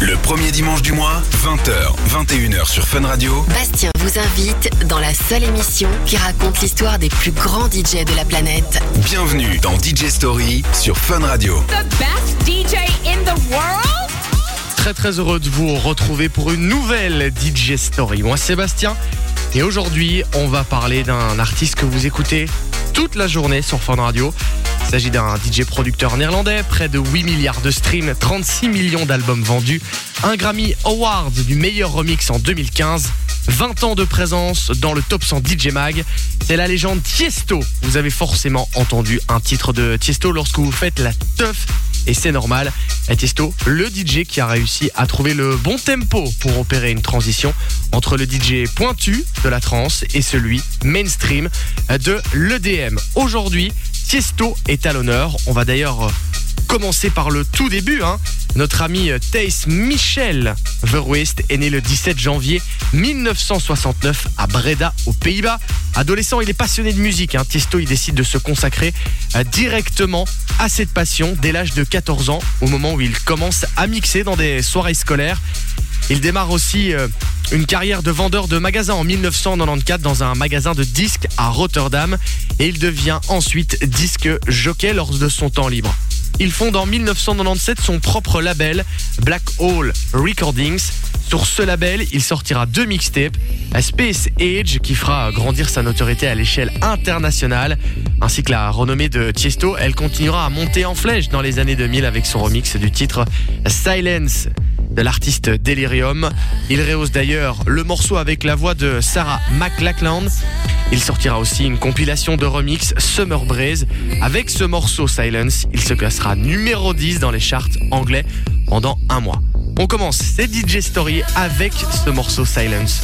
Le premier dimanche du mois, 20h, 21h sur Fun Radio. Bastien vous invite dans la seule émission qui raconte l'histoire des plus grands DJ de la planète. Bienvenue dans DJ Story sur Fun Radio. the best DJ in the world? Très très heureux de vous retrouver pour une nouvelle DJ Story. Moi Sébastien et aujourd'hui on va parler d'un artiste que vous écoutez toute la journée sur Fun Radio. Il s'agit d'un DJ producteur néerlandais, près de 8 milliards de streams, 36 millions d'albums vendus, un Grammy Award du meilleur remix en 2015, 20 ans de présence dans le top 100 DJ Mag. C'est la légende Tiesto. Vous avez forcément entendu un titre de Tiesto lorsque vous faites la teuf et c'est normal. Et Tiesto, le DJ qui a réussi à trouver le bon tempo pour opérer une transition entre le DJ pointu de la trance et celui mainstream de l'EDM. Aujourd'hui, Tiesto est à l'honneur. On va d'ailleurs commencer par le tout début. hein. Notre ami euh, Thijs Michel Verwist est né le 17 janvier 1969 à Breda, aux Pays-Bas. Adolescent, il est passionné de musique. Hein. Tiesto, il décide de se consacrer euh, directement à cette passion dès l'âge de 14 ans, au moment où il commence à mixer dans des soirées scolaires. Il démarre aussi euh, une carrière de vendeur de magasins en 1994 dans un magasin de disques à Rotterdam et il devient ensuite disque jockey lors de son temps libre. Il fonde en 1997 son propre label, Black Hole Recordings. Sur ce label, il sortira deux mixtapes, Space Age qui fera grandir sa notoriété à l'échelle internationale, ainsi que la renommée de Tiesto. Elle continuera à monter en flèche dans les années 2000 avec son remix du titre Silence de l'artiste Delirium. Il rehausse d'ailleurs le morceau avec la voix de Sarah McLachlan. Il sortira aussi une compilation de remix Summer Breeze. Avec ce morceau Silence, il se classera numéro 10 dans les charts anglais pendant un mois. On commence cette DJ Story avec ce morceau Silence.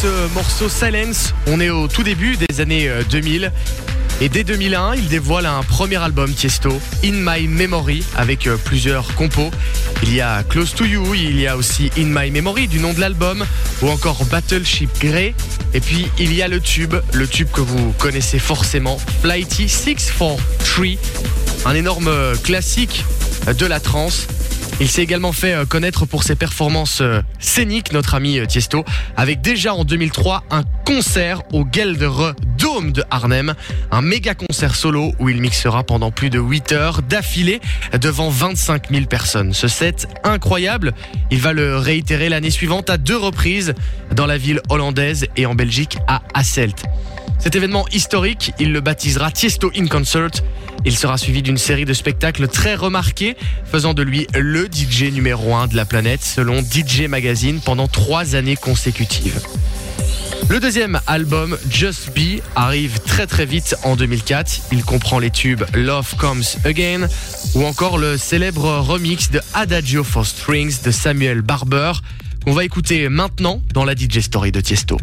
Ce morceau Silence, on est au tout début des années euh, 2000. Et dès 2001, il dévoile un premier album Tiesto, In My Memory, avec euh, plusieurs compos. Il y a Close to You, il y a aussi In My Memory du nom de l'album, ou encore Battleship Grey. Et puis il y a le tube, le tube que vous connaissez forcément, Flighty 643, un énorme euh, classique de la trance. Il s'est également fait euh, connaître pour ses performances euh, scéniques, notre ami euh, Tiesto, avec déjà en 2003 un concert au Geldere Dome de Arnhem, un méga concert solo où il mixera pendant plus de 8 heures d'affilée devant 25 000 personnes. Ce set incroyable, il va le réitérer l'année suivante à deux reprises dans la ville hollandaise et en Belgique à Hasselt. Cet événement historique, il le baptisera Tiesto in Concert. Il sera suivi d'une série de spectacles très remarqués, faisant de lui le DJ numéro 1 de la planète selon DJ Magazine pendant trois années consécutives. Le deuxième album, Just Be, arrive très très vite en 2004. Il comprend les tubes Love Comes Again ou encore le célèbre remix de Adagio for Strings de Samuel Barber qu'on va écouter maintenant dans la DJ Story de Tiesto.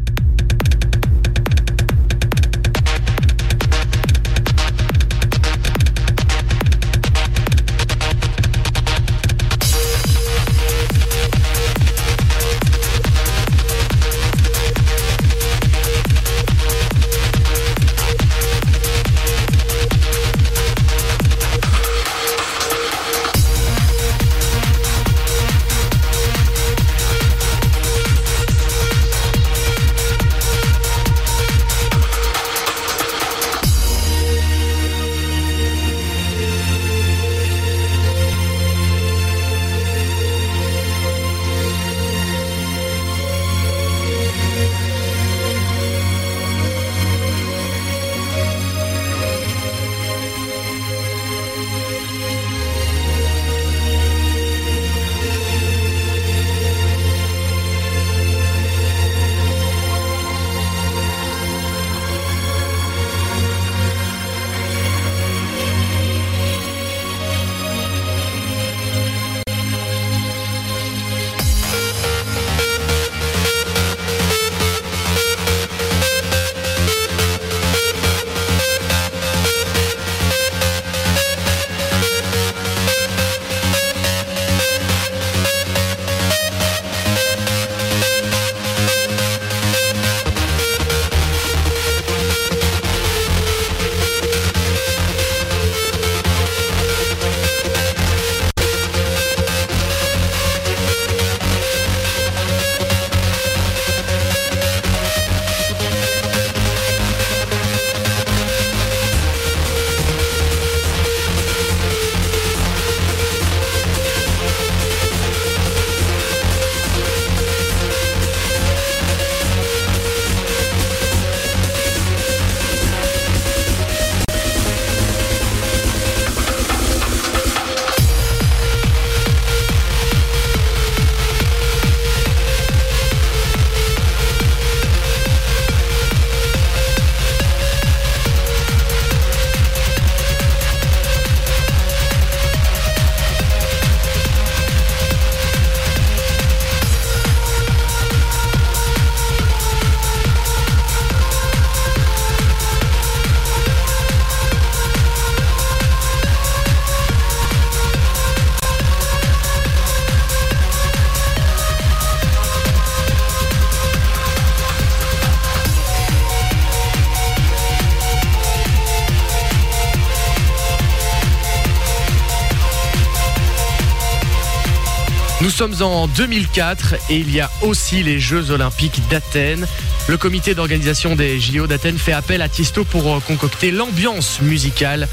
Sommes en 2004 et il y a aussi les Jeux Olympiques d'Athènes. Le comité d'organisation des JO d'Athènes fait appel à Tiesto pour euh, concocter l'ambiance musicale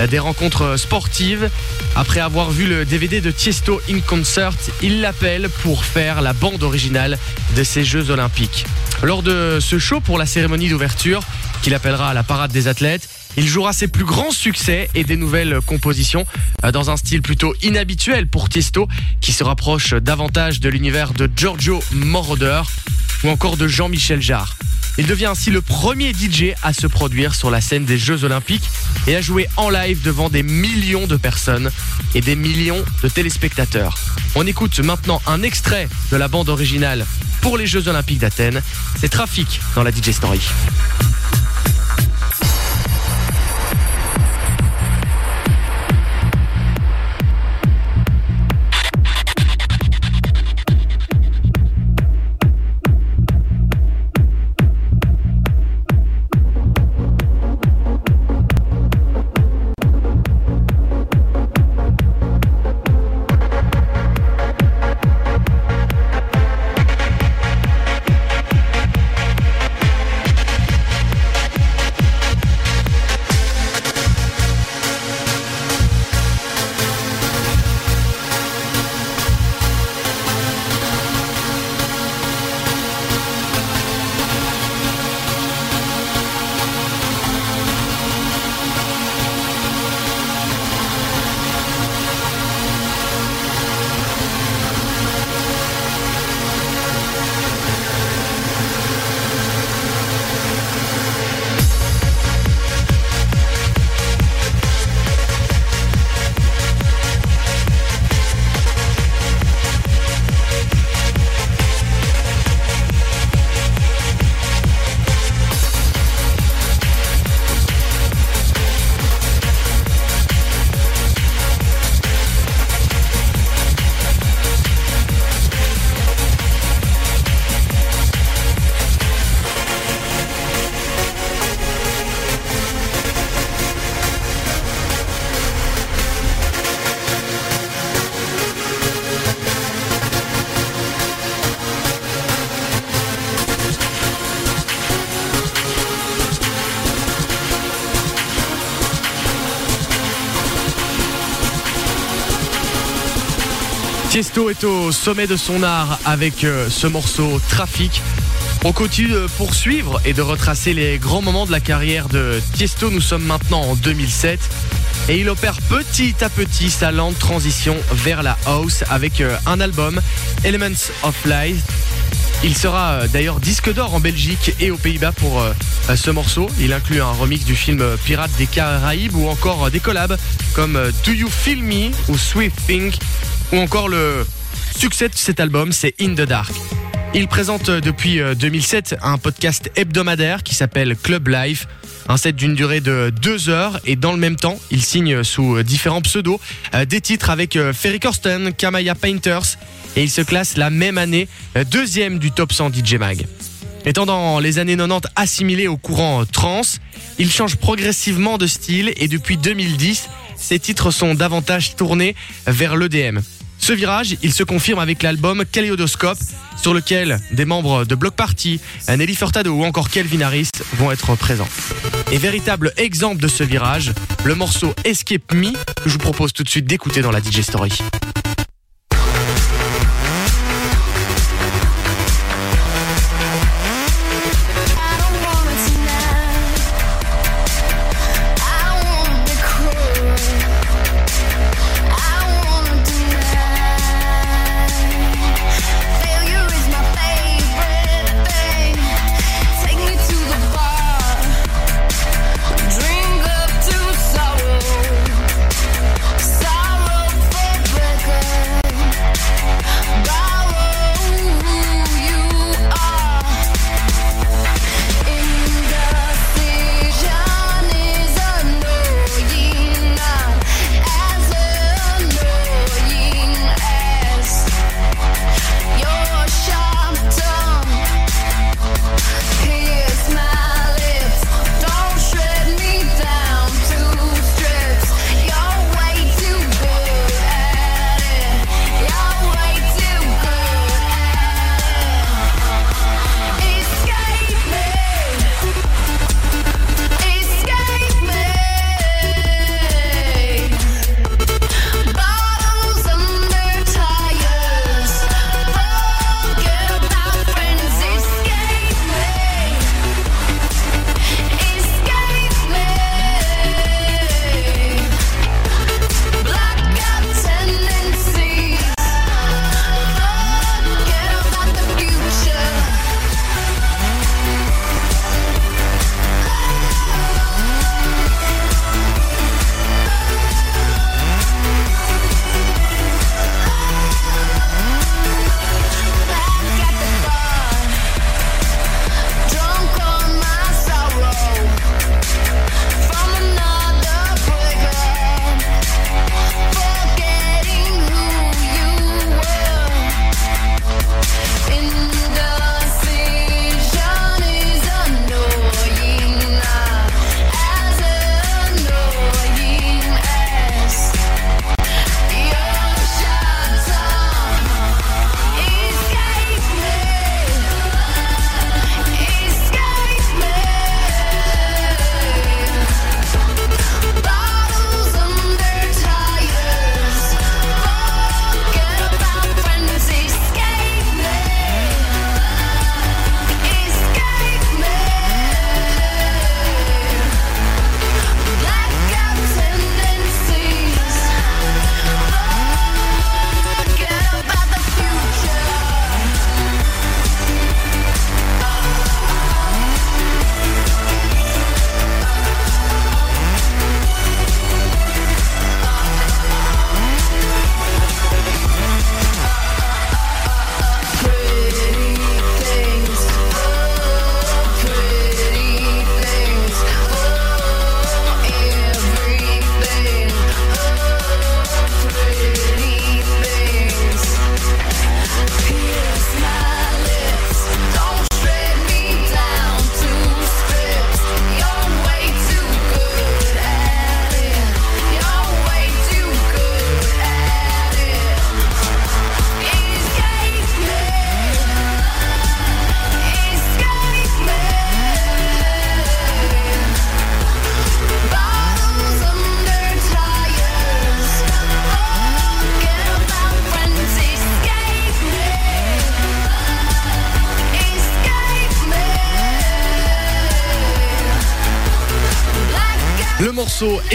euh, des rencontres sportives. Après avoir vu le DVD de Tiesto in Concert, il l'appelle pour faire la bande originale de ces Jeux Olympiques. Lors de ce show pour la cérémonie d'ouverture, qu'il appellera la parade des athlètes, il jouera ses plus grands succès et des nouvelles compositions euh, dans un style plutôt inhabituel pour Tiesto qui se rapproche davantage de l'univers de Giorgio Moroder ou encore de Jean-Michel Jarre. Il devient ainsi le premier DJ à se produire sur la scène des Jeux Olympiques et à jouer en live devant des millions de personnes et des millions de téléspectateurs. On écoute maintenant un extrait de la bande originale pour les Jeux Olympiques d'Athènes. C'est Trafic dans la DJ Story. Tiesto est au sommet de son art avec euh, ce morceau Trafic. On continue de poursuivre et de retracer les grands moments de la carrière de Tiesto. Nous sommes maintenant en 2007 et il opère petit à petit sa lente transition vers la house avec euh, un album, Elements of Life. Il sera euh, d'ailleurs disque d'or en Belgique et aux Pays-Bas pour ce morceau. Il inclut un remix du film Pirates des Caraïbes ou encore des collabs comme Do You Feel Me ou Sweet Thing ou encore le succès de cet album, c'est In the Dark. Il présente euh, depuis euh, 2007 un podcast hebdomadaire qui s'appelle Club Life. Un set d'une durée de deux heures et dans le même temps, il signe sous euh, différents pseudos euh, des titres avec euh, Ferry Corsten, Kamaya Painters et il se classe la même année euh, deuxième du top 100 DJ Mag. Étant dans les années 90 assimilé au courant euh, trance, il change progressivement de style et depuis 2010, ses titres sont davantage tournés vers l'EDM. Ce virage, il se confirme avec l'album Kaleidoscope, sur lequel des membres de Block Party, Nelly Furtado ou encore Kelvin Harris vont être présents. Et véritable exemple de ce virage, le morceau Escape Me, que je vous propose tout de suite d'écouter dans la DJ Story.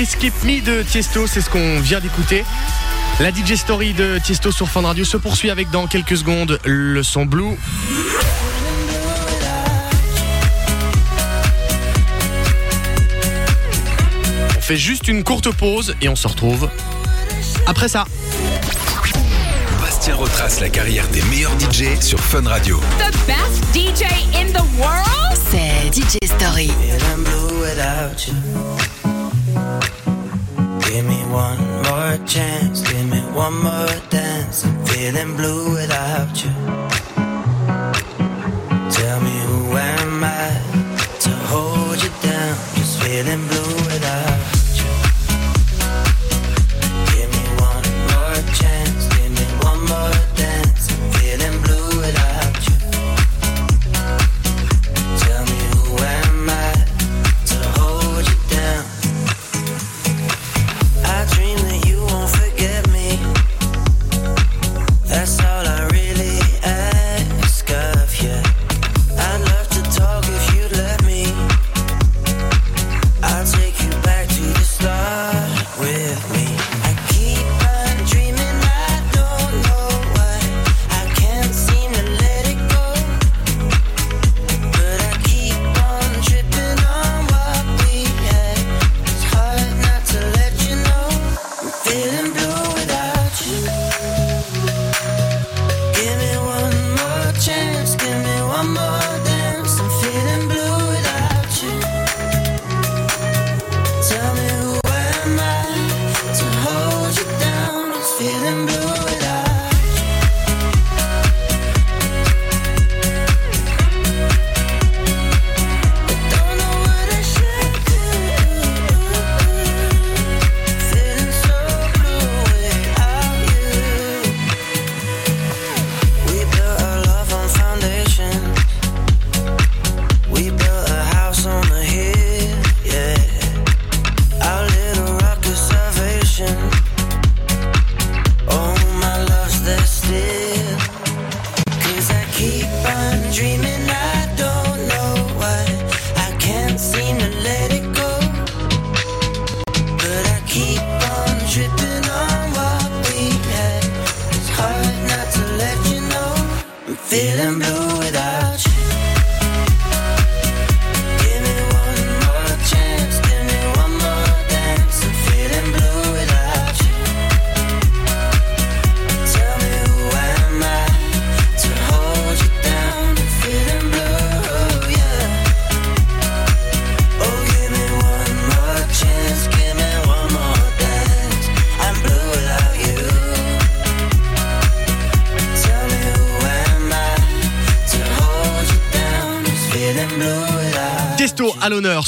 Escape Me de Tiesto, c'est ce qu'on vient d'écouter. La DJ Story de Tiesto sur Fun Radio se poursuit avec dans quelques secondes le son blue. On fait juste une courte pause et on se retrouve après ça. Bastien retrace la carrière des meilleurs DJ sur Fun Radio. The best DJ in the world? C'est DJ Story. Blue one more chance, give me one more dance. I'm feeling blue without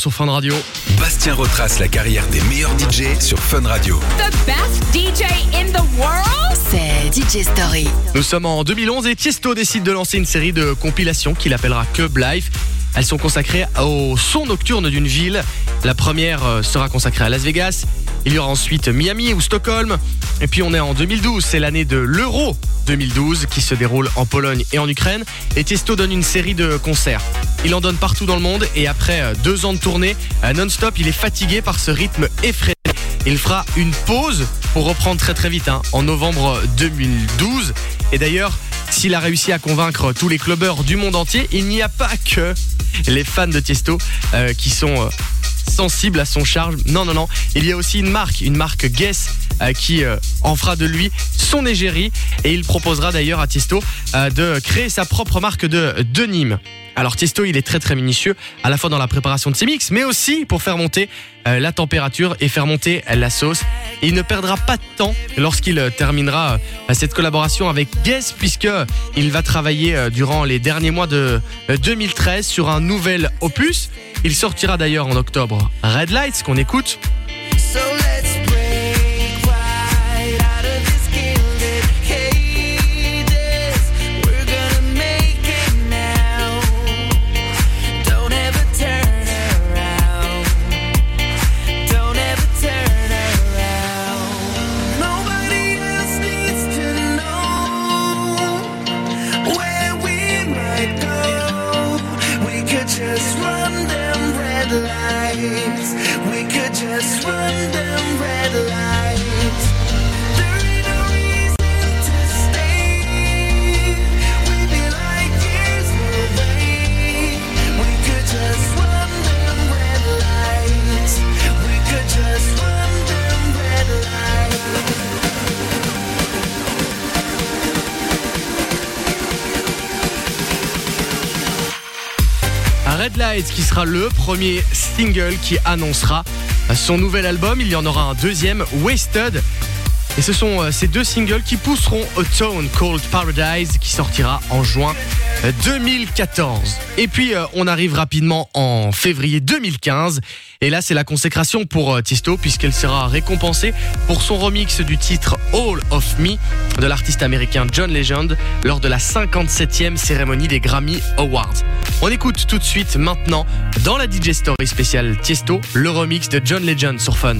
sur Fun Radio. Bastien retrace la carrière des meilleurs DJ sur Fun Radio. The best DJ in the world? C'est DJ Story. Nous sommes en 2011 et Tiesto décide de lancer une série de compilations qu'il appellera Club Life. Elles sont consacrées au son nocturne d'une ville. La première euh, sera consacrée à Las Vegas. Il y aura ensuite Miami ou Stockholm. Et puis on est en 2012, c'est l'année de l'Euro 2012 qui se déroule en Pologne et en Ukraine. Et Tiesto donne une série de concerts. Il en donne partout dans le monde et après euh, deux ans de tournée euh, non-stop, il est fatigué par ce rythme effréné. Il fera une pause pour reprendre très très vite hein, en novembre 2012. Et d'ailleurs, s'il a réussi à convaincre tous les clubbers du monde entier, il n'y a pas que les fans de Tiesto euh, qui sont euh, sensibles à son charme. Non, non, non. Il y a aussi une marque, une marque Guess, euh, qui euh, en fera de lui son égérie. Et il proposera d'ailleurs à Tiesto euh, de créer sa propre marque de denim. Alors Tiesto, il est très très minutieux, à la fois dans la préparation de ses mix, mais aussi pour faire monter euh, la température et faire monter la sauce. Il ne perdra pas de temps lorsqu'il euh, terminera euh, cette collaboration avec Guess, puisque il va travailler euh, durant les derniers mois de euh, 2013 sur un nouvel opus. Il sortira d'ailleurs en octobre Red Lights qu'on écoute. Qui sera le premier single qui annoncera son nouvel album. Il y en aura un deuxième, Wasted, et ce sont euh, ces deux singles qui pousseront A tone Called Paradise qui sortira en juin euh, 2014. Et puis euh, on arrive rapidement en février 2015. Et là c'est la consécration pour Tisto puisqu'elle sera récompensée pour son remix du titre All of Me de l'artiste américain John Legend lors de la 57e cérémonie des Grammy Awards. On écoute tout de suite maintenant dans la DJ Story spéciale Tiesto le remix de John Legend sur Fun.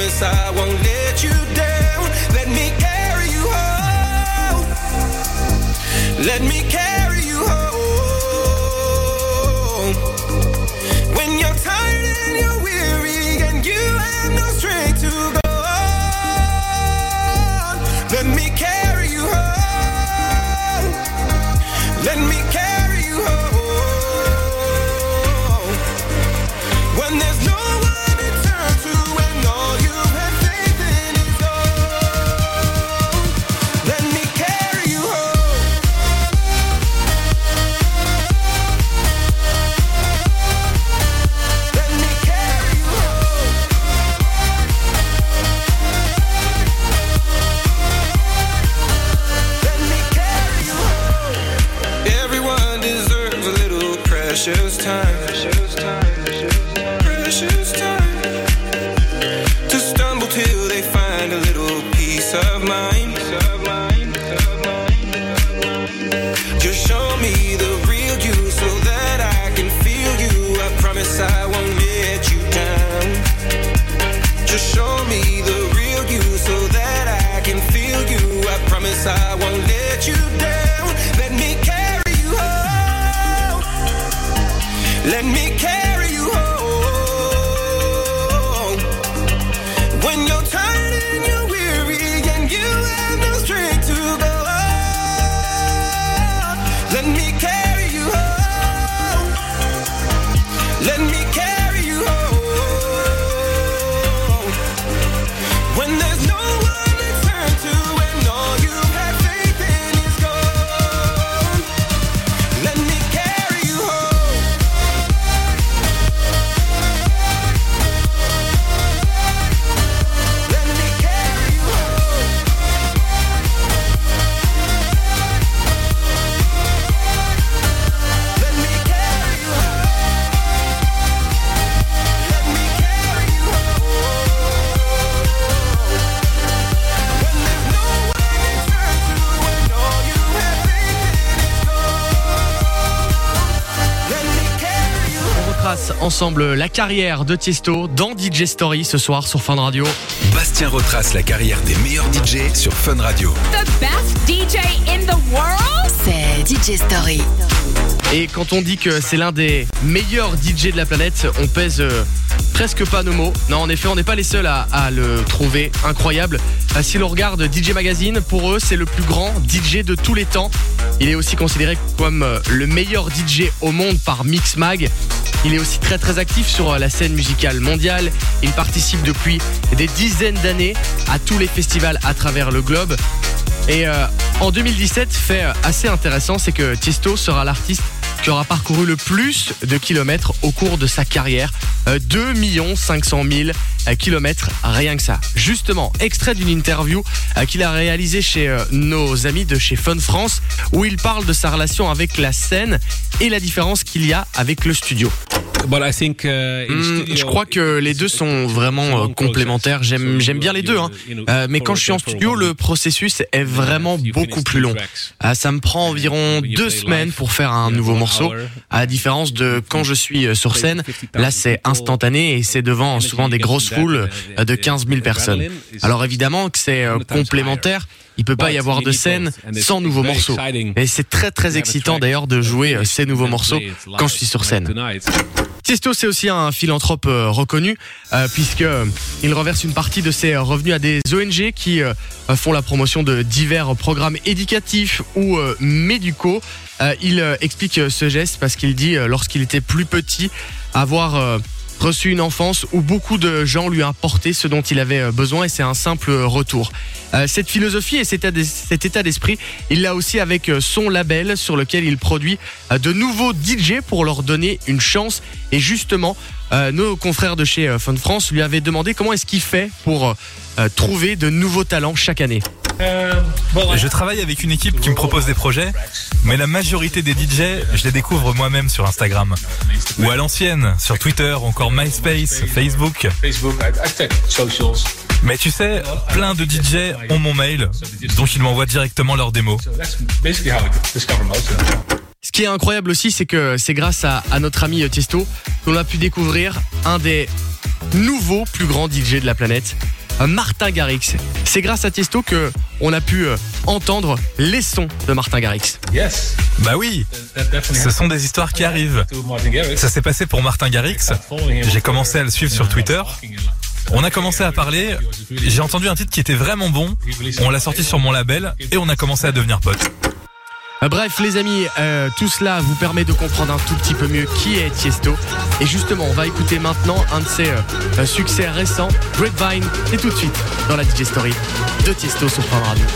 Promise I won't let you down. Let me carry you home. Let me carry ensemble la carrière de Tiesto dans DJ Story ce soir sur Fun Radio. Bastien retrace la carrière des meilleurs DJ sur Fun Radio. The best DJ in the world? C'est DJ Story. Et quand on dit que c'est l'un des meilleurs DJ de la planète, on pèse euh, presque pas nos mots. Non, en effet, on n'est pas les seuls à, à le trouver incroyable. Euh, Si l'on regarde DJ Magazine, pour eux, c'est le plus grand DJ de tous les temps. Il est aussi considéré comme euh, le meilleur DJ au monde par Mixmag. Il est aussi très très actif sur euh, la scène musicale mondiale. Il participe depuis des dizaines d'années à tous les festivals à travers le globe. Et euh, en 2017, fait assez intéressant, c'est que Tiesto sera l'artiste qui aura parcouru le plus de kilomètres au cours de sa carrière. Euh, 2 500 000 euh, kilomètres, rien que ça. Justement, extrait d'une interview euh, qu'il a réalisée chez euh, nos amis de chez Fun France, où il parle de sa relation avec la scène et la différence qu'il y a avec le studio. But I think, uh, in Hmm, je crois que les deux sont vraiment euh, complémentaires. J'aime j'aime bien les deux, hein. Euh, mais quand je suis en studio, le processus est vraiment beaucoup plus long. Euh, ça me prend environ deux semaines pour faire un nouveau morceau, à la différence de quand je suis euh, sur scène. Là, c'est instantané et c'est devant souvent des grosses foules euh, de 15 000 personnes. Alors évidemment que c'est euh, complémentaire. Il peut pas y avoir de scène sans nouveaux morceaux. Et c'est très très excitant d'ailleurs de jouer euh, ces nouveaux morceaux quand je suis sur scène. Tiesto, c'est aussi un philanthrope euh, reconnu, euh, puisque euh, il reverse une partie de ses revenus à des ONG qui euh, font la promotion de divers programmes éducatifs ou euh, médicaux. Il explique ce geste parce qu'il dit, lorsqu'il était plus petit, avoir reçu une enfance où beaucoup de gens lui apportaient ce dont il avait euh, besoin et c'est un simple retour. Euh, cette philosophie et cet état d'esprit, il l'a aussi avec euh, son label sur lequel il produit euh, de nouveaux DJ pour leur donner une chance. Et justement, euh, nos confrères de chez euh, Fun France lui avaient demandé comment est-ce qu'il fait pour euh, trouver de nouveaux talents chaque année. Je travaille avec une équipe qui me propose des projets, mais la majorité des DJ, je les découvre moi-même sur Instagram. Ou à l'ancienne, sur Twitter, ou encore MySpace, Facebook. Mais tu sais, plein de DJ ont mon mail, donc ils m'envoient directement leurs démos. Ce qui est incroyable aussi, c'est que c'est grâce à, à notre ami euh, Tiesto qu'on a pu découvrir un des nouveaux plus grands DJ de la planète. Martin Garrix. C'est grâce à Tiesto que on a pu euh, entendre les sons de Martin Garrix. Bah oui, ce sont des histoires qui arrivent. Ça s'est passé pour Martin Garrix. J'ai commencé à le suivre sur Twitter. On a commencé à parler, j'ai entendu un titre qui était vraiment bon, on l'a sorti sur mon label et on a commencé à devenir potes. Euh, Bref, les amis, euh, tout cela vous permet de comprendre un tout petit peu mieux qui est Tiesto. Et justement, on va écouter maintenant un de ses euh, succès récents, Grapevine, et tout de suite dans la DJ Story de Tiesto sur Fun Radio.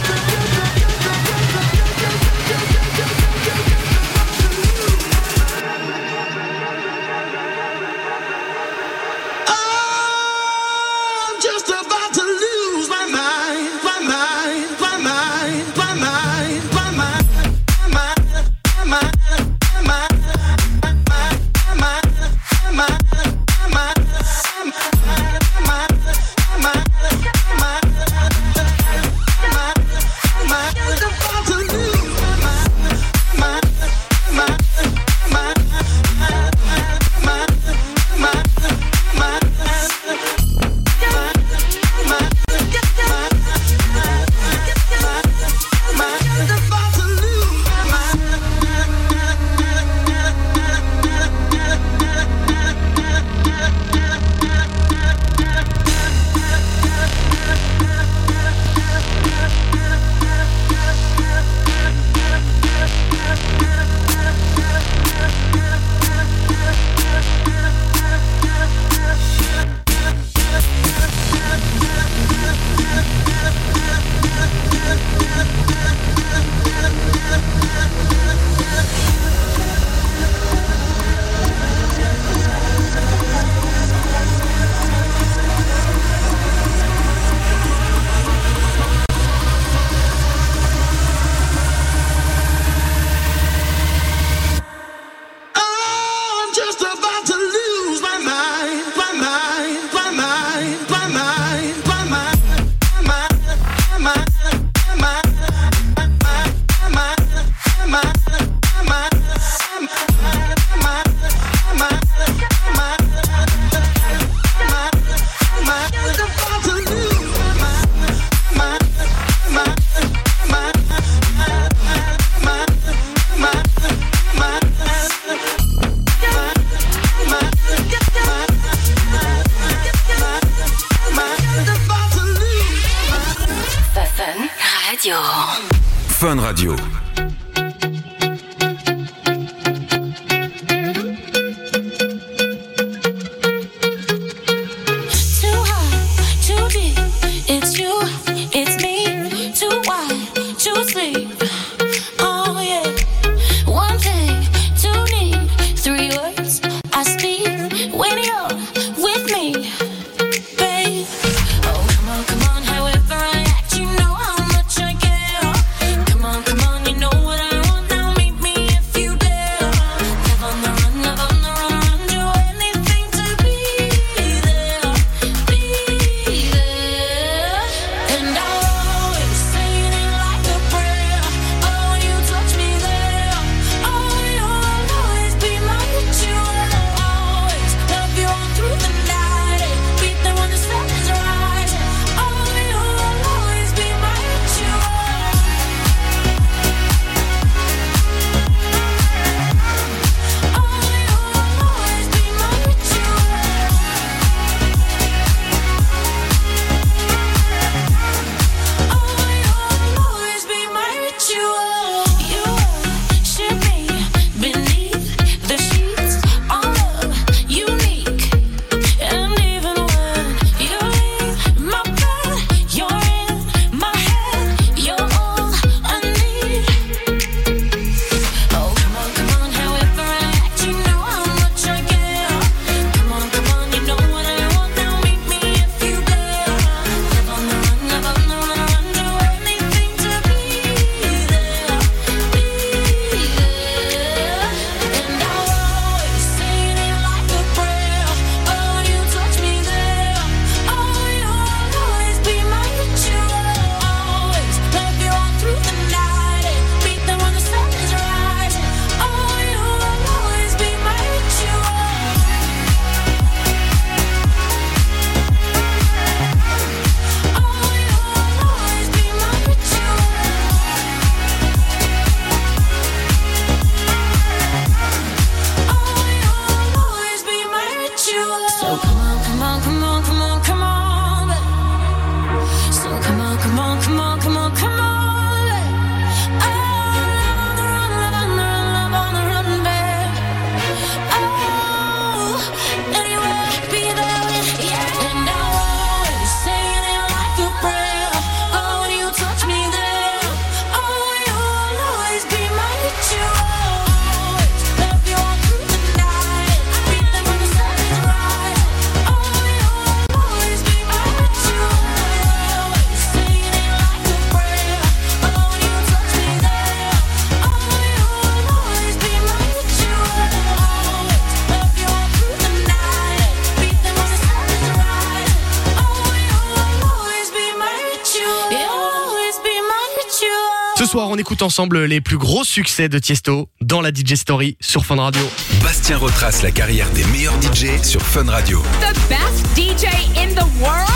Écoute ensemble les plus gros succès de Tiesto dans la DJ Story sur Fun Radio. Bastien retrace la carrière des meilleurs DJ sur Fun Radio. The best DJ in the world?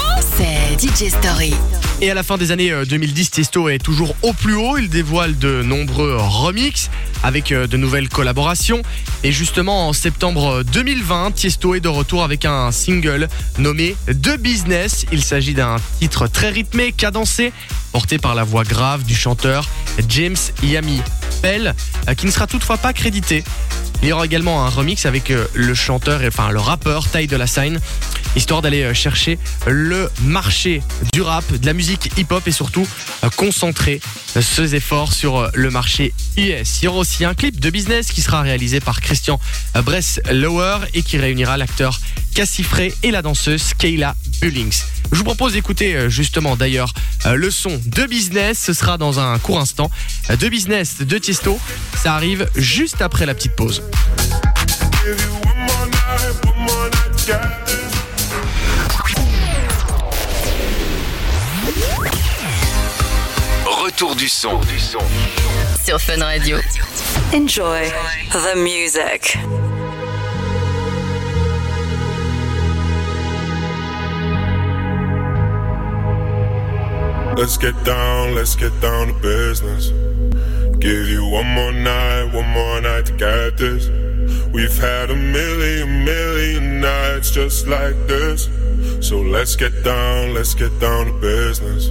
DJ Story. Et à la fin des années euh, 2010, Tiesto est toujours au plus haut. Il dévoile de nombreux remixes avec euh, de nouvelles collaborations. Et justement, en septembre 2020, Tiesto est de retour avec un single nommé The Business. Il s'agit d'un titre très rythmé, cadencé, porté par la voix grave du chanteur James Yami Bell, euh, qui ne sera toutefois pas crédité. Il y aura également un remix avec euh, le chanteur, enfin le rappeur Ty de la Sign, histoire d'aller euh, chercher le marché du rap, de la musique hip-hop et surtout euh, concentrer euh, ses efforts sur le marché US. Il y aura aussi un clip de business qui sera réalisé par Christian Bress-Lower et qui réunira l'acteur Cassie Frey et la danseuse Kayla Bullings. Je vous propose d'écouter justement d'ailleurs le son de business. Ce sera dans un court instant. De business de Tiesto. Ça arrive juste après la petite pause. Retour du son. Du son. Sur Fun Radio. Enjoy the music. Let's get down, let's get down to business. Give you one more night, one more night to get this. We've had a million, million nights just like this. So let's get down, let's get down to business.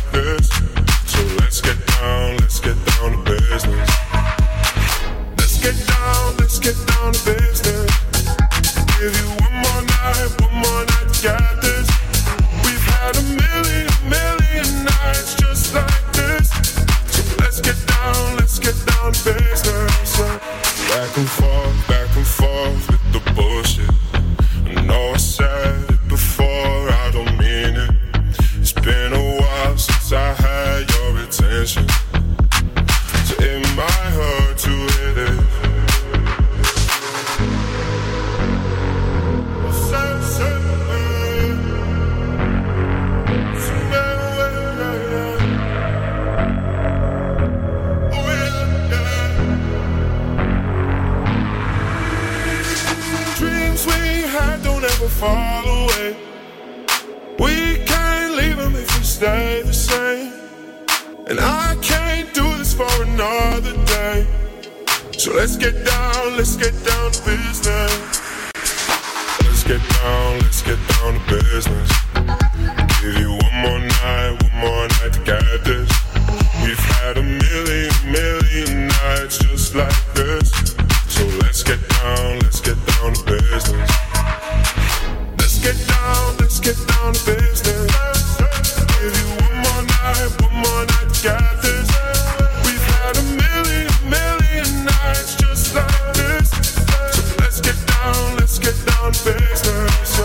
get down to business.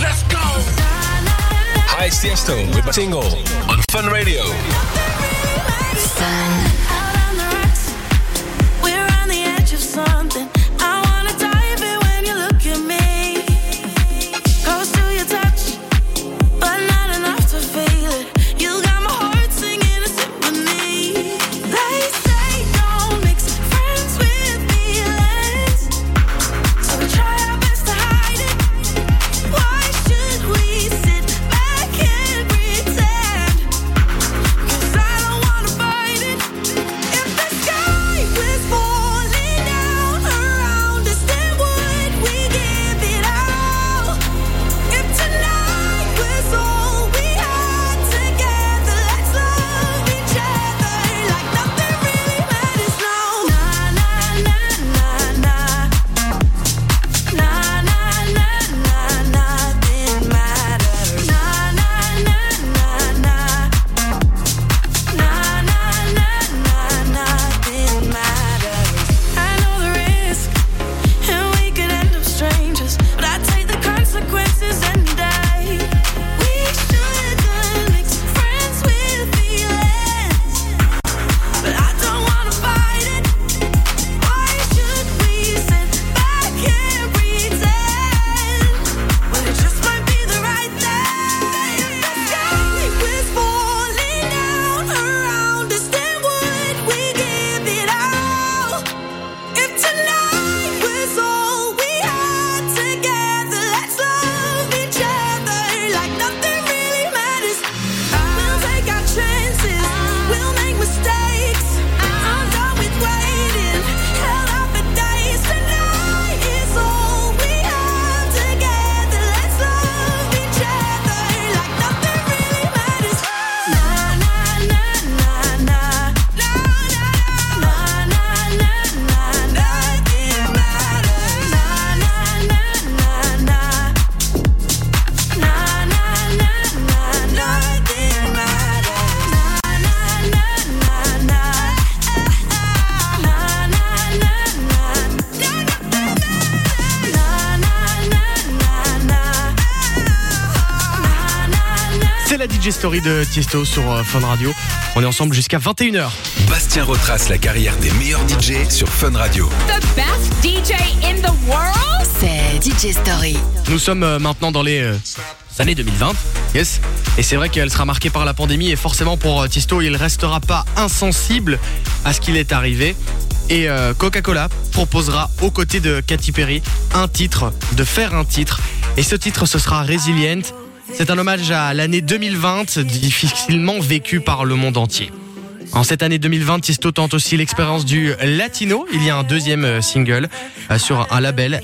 Let's go. Hi, Tiesto with a single on Fun Radio. Fun. De Tiesto sur euh, Fun Radio. On est ensemble jusqu'à 21h. Bastien retrace la carrière des meilleurs DJ sur Fun Radio. The best DJ in the world? C'est DJ Story. Nous sommes euh, maintenant dans les euh, années 2020. Yes. Et c'est vrai qu'elle sera marquée par la pandémie et forcément pour Tiesto, il restera pas insensible à ce qu'il est arrivé. Et euh, Coca-Cola proposera aux côtés de Katy Perry un titre, de faire un titre. Et ce titre, ce sera Resilient. C'est un hommage à l'année 2020, difficilement vécue par le monde entier. En cette année 2020, Tiesto tente aussi l'expérience du latino. Il y a un deuxième euh, single euh, sur un label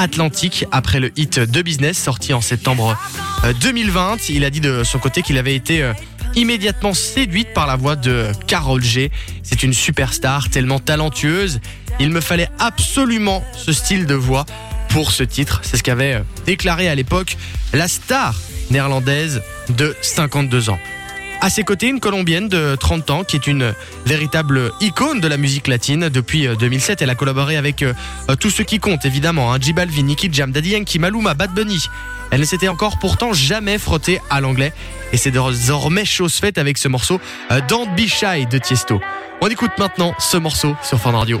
Atlantique après le hit de Business sorti en septembre euh, 2020. Il a dit de son côté qu'il avait été euh, immédiatement séduite par la voix de Carol G. C'est une superstar tellement talentueuse. Il me fallait absolument ce style de voix pour ce titre. C'est ce qu'avait euh, déclaré à l'époque la star néerlandaise de 52 ans. À ses côtés, une Colombienne de 30 ans qui est une véritable icône de la musique latine. Depuis euh, 2007, elle a collaboré avec euh, euh, tous ceux qui comptent, évidemment. Hein, J Balvin, Nicky Jam, Daddy Yankee, Maluma, Bad Bunny. Elle ne s'était encore pourtant jamais frottée à l'anglais. Et c'est désormais chose faite avec ce morceau euh, Don't de Tiesto. On écoute maintenant ce morceau sur Fun Radio.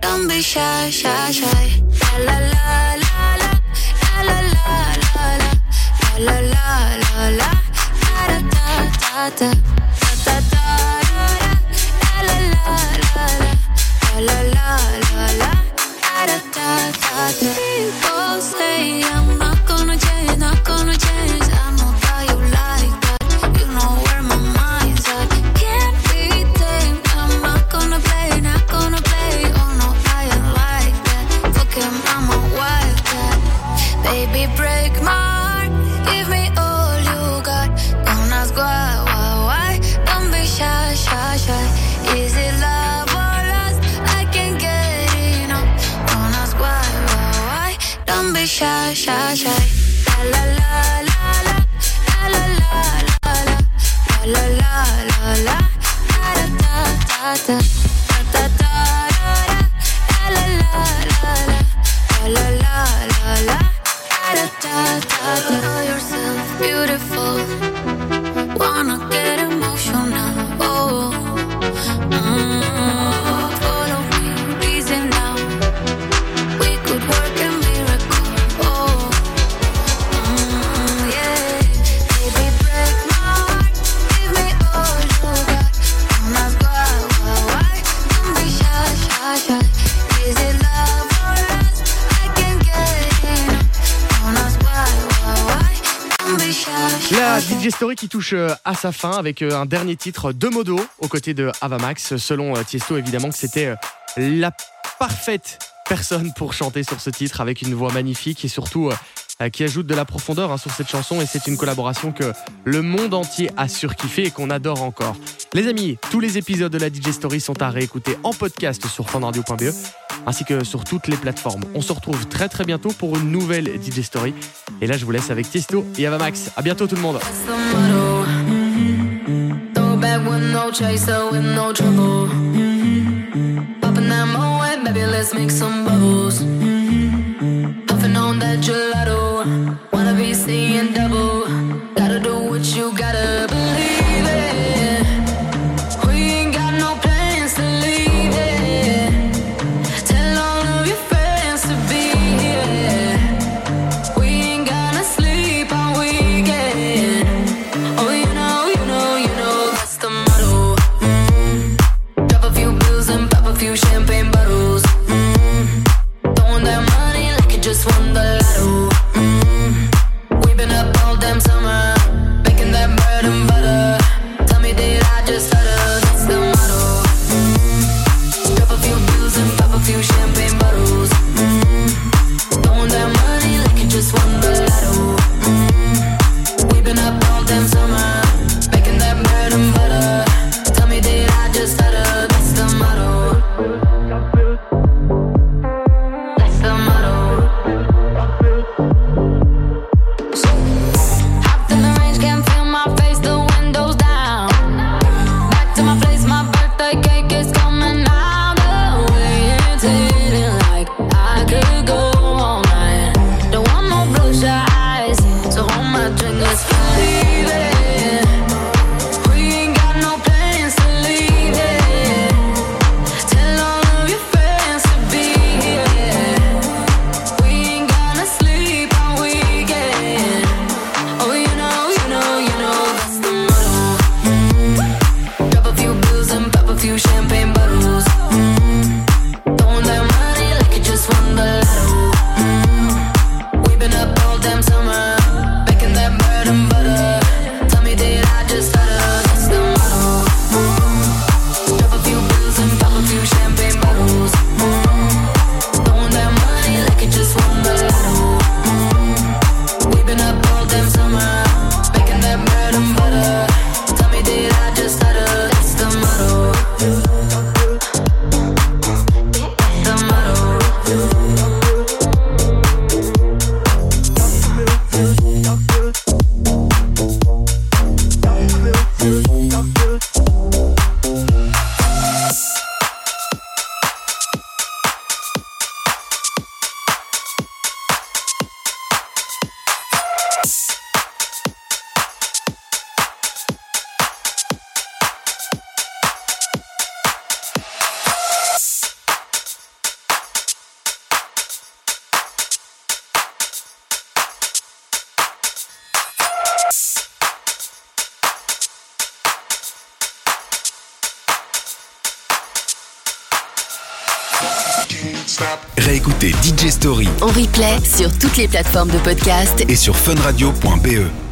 Don't be shy, shy, shy. La la la la la. La la la la la. La la la la la. Da da da da. Da da da. La la la la la. La la la. Da da da da. People say I'm not gonna not gonna. Qui touche euh, à sa fin avec euh, un dernier titre de Modo aux côtés de Avamax. Selon euh, Tiesto, évidemment que c'était la parfaite personne pour chanter sur ce titre avec une voix magnifique et surtout qui ajoute de la profondeur hein, sur cette chanson et c'est une collaboration que le monde entier a surkiffé et qu'on adore encore. Les amis, tous les épisodes de la DJ Story sont à réécouter en podcast sur fanradio.be ainsi que sur toutes les plateformes. On se retrouve très très bientôt pour une nouvelle DJ Story et là je vous laisse avec Tiesto et Avamax. À bientôt tout le monde. DJ Story En replay sur toutes les plateformes de podcast et sur funradio.be.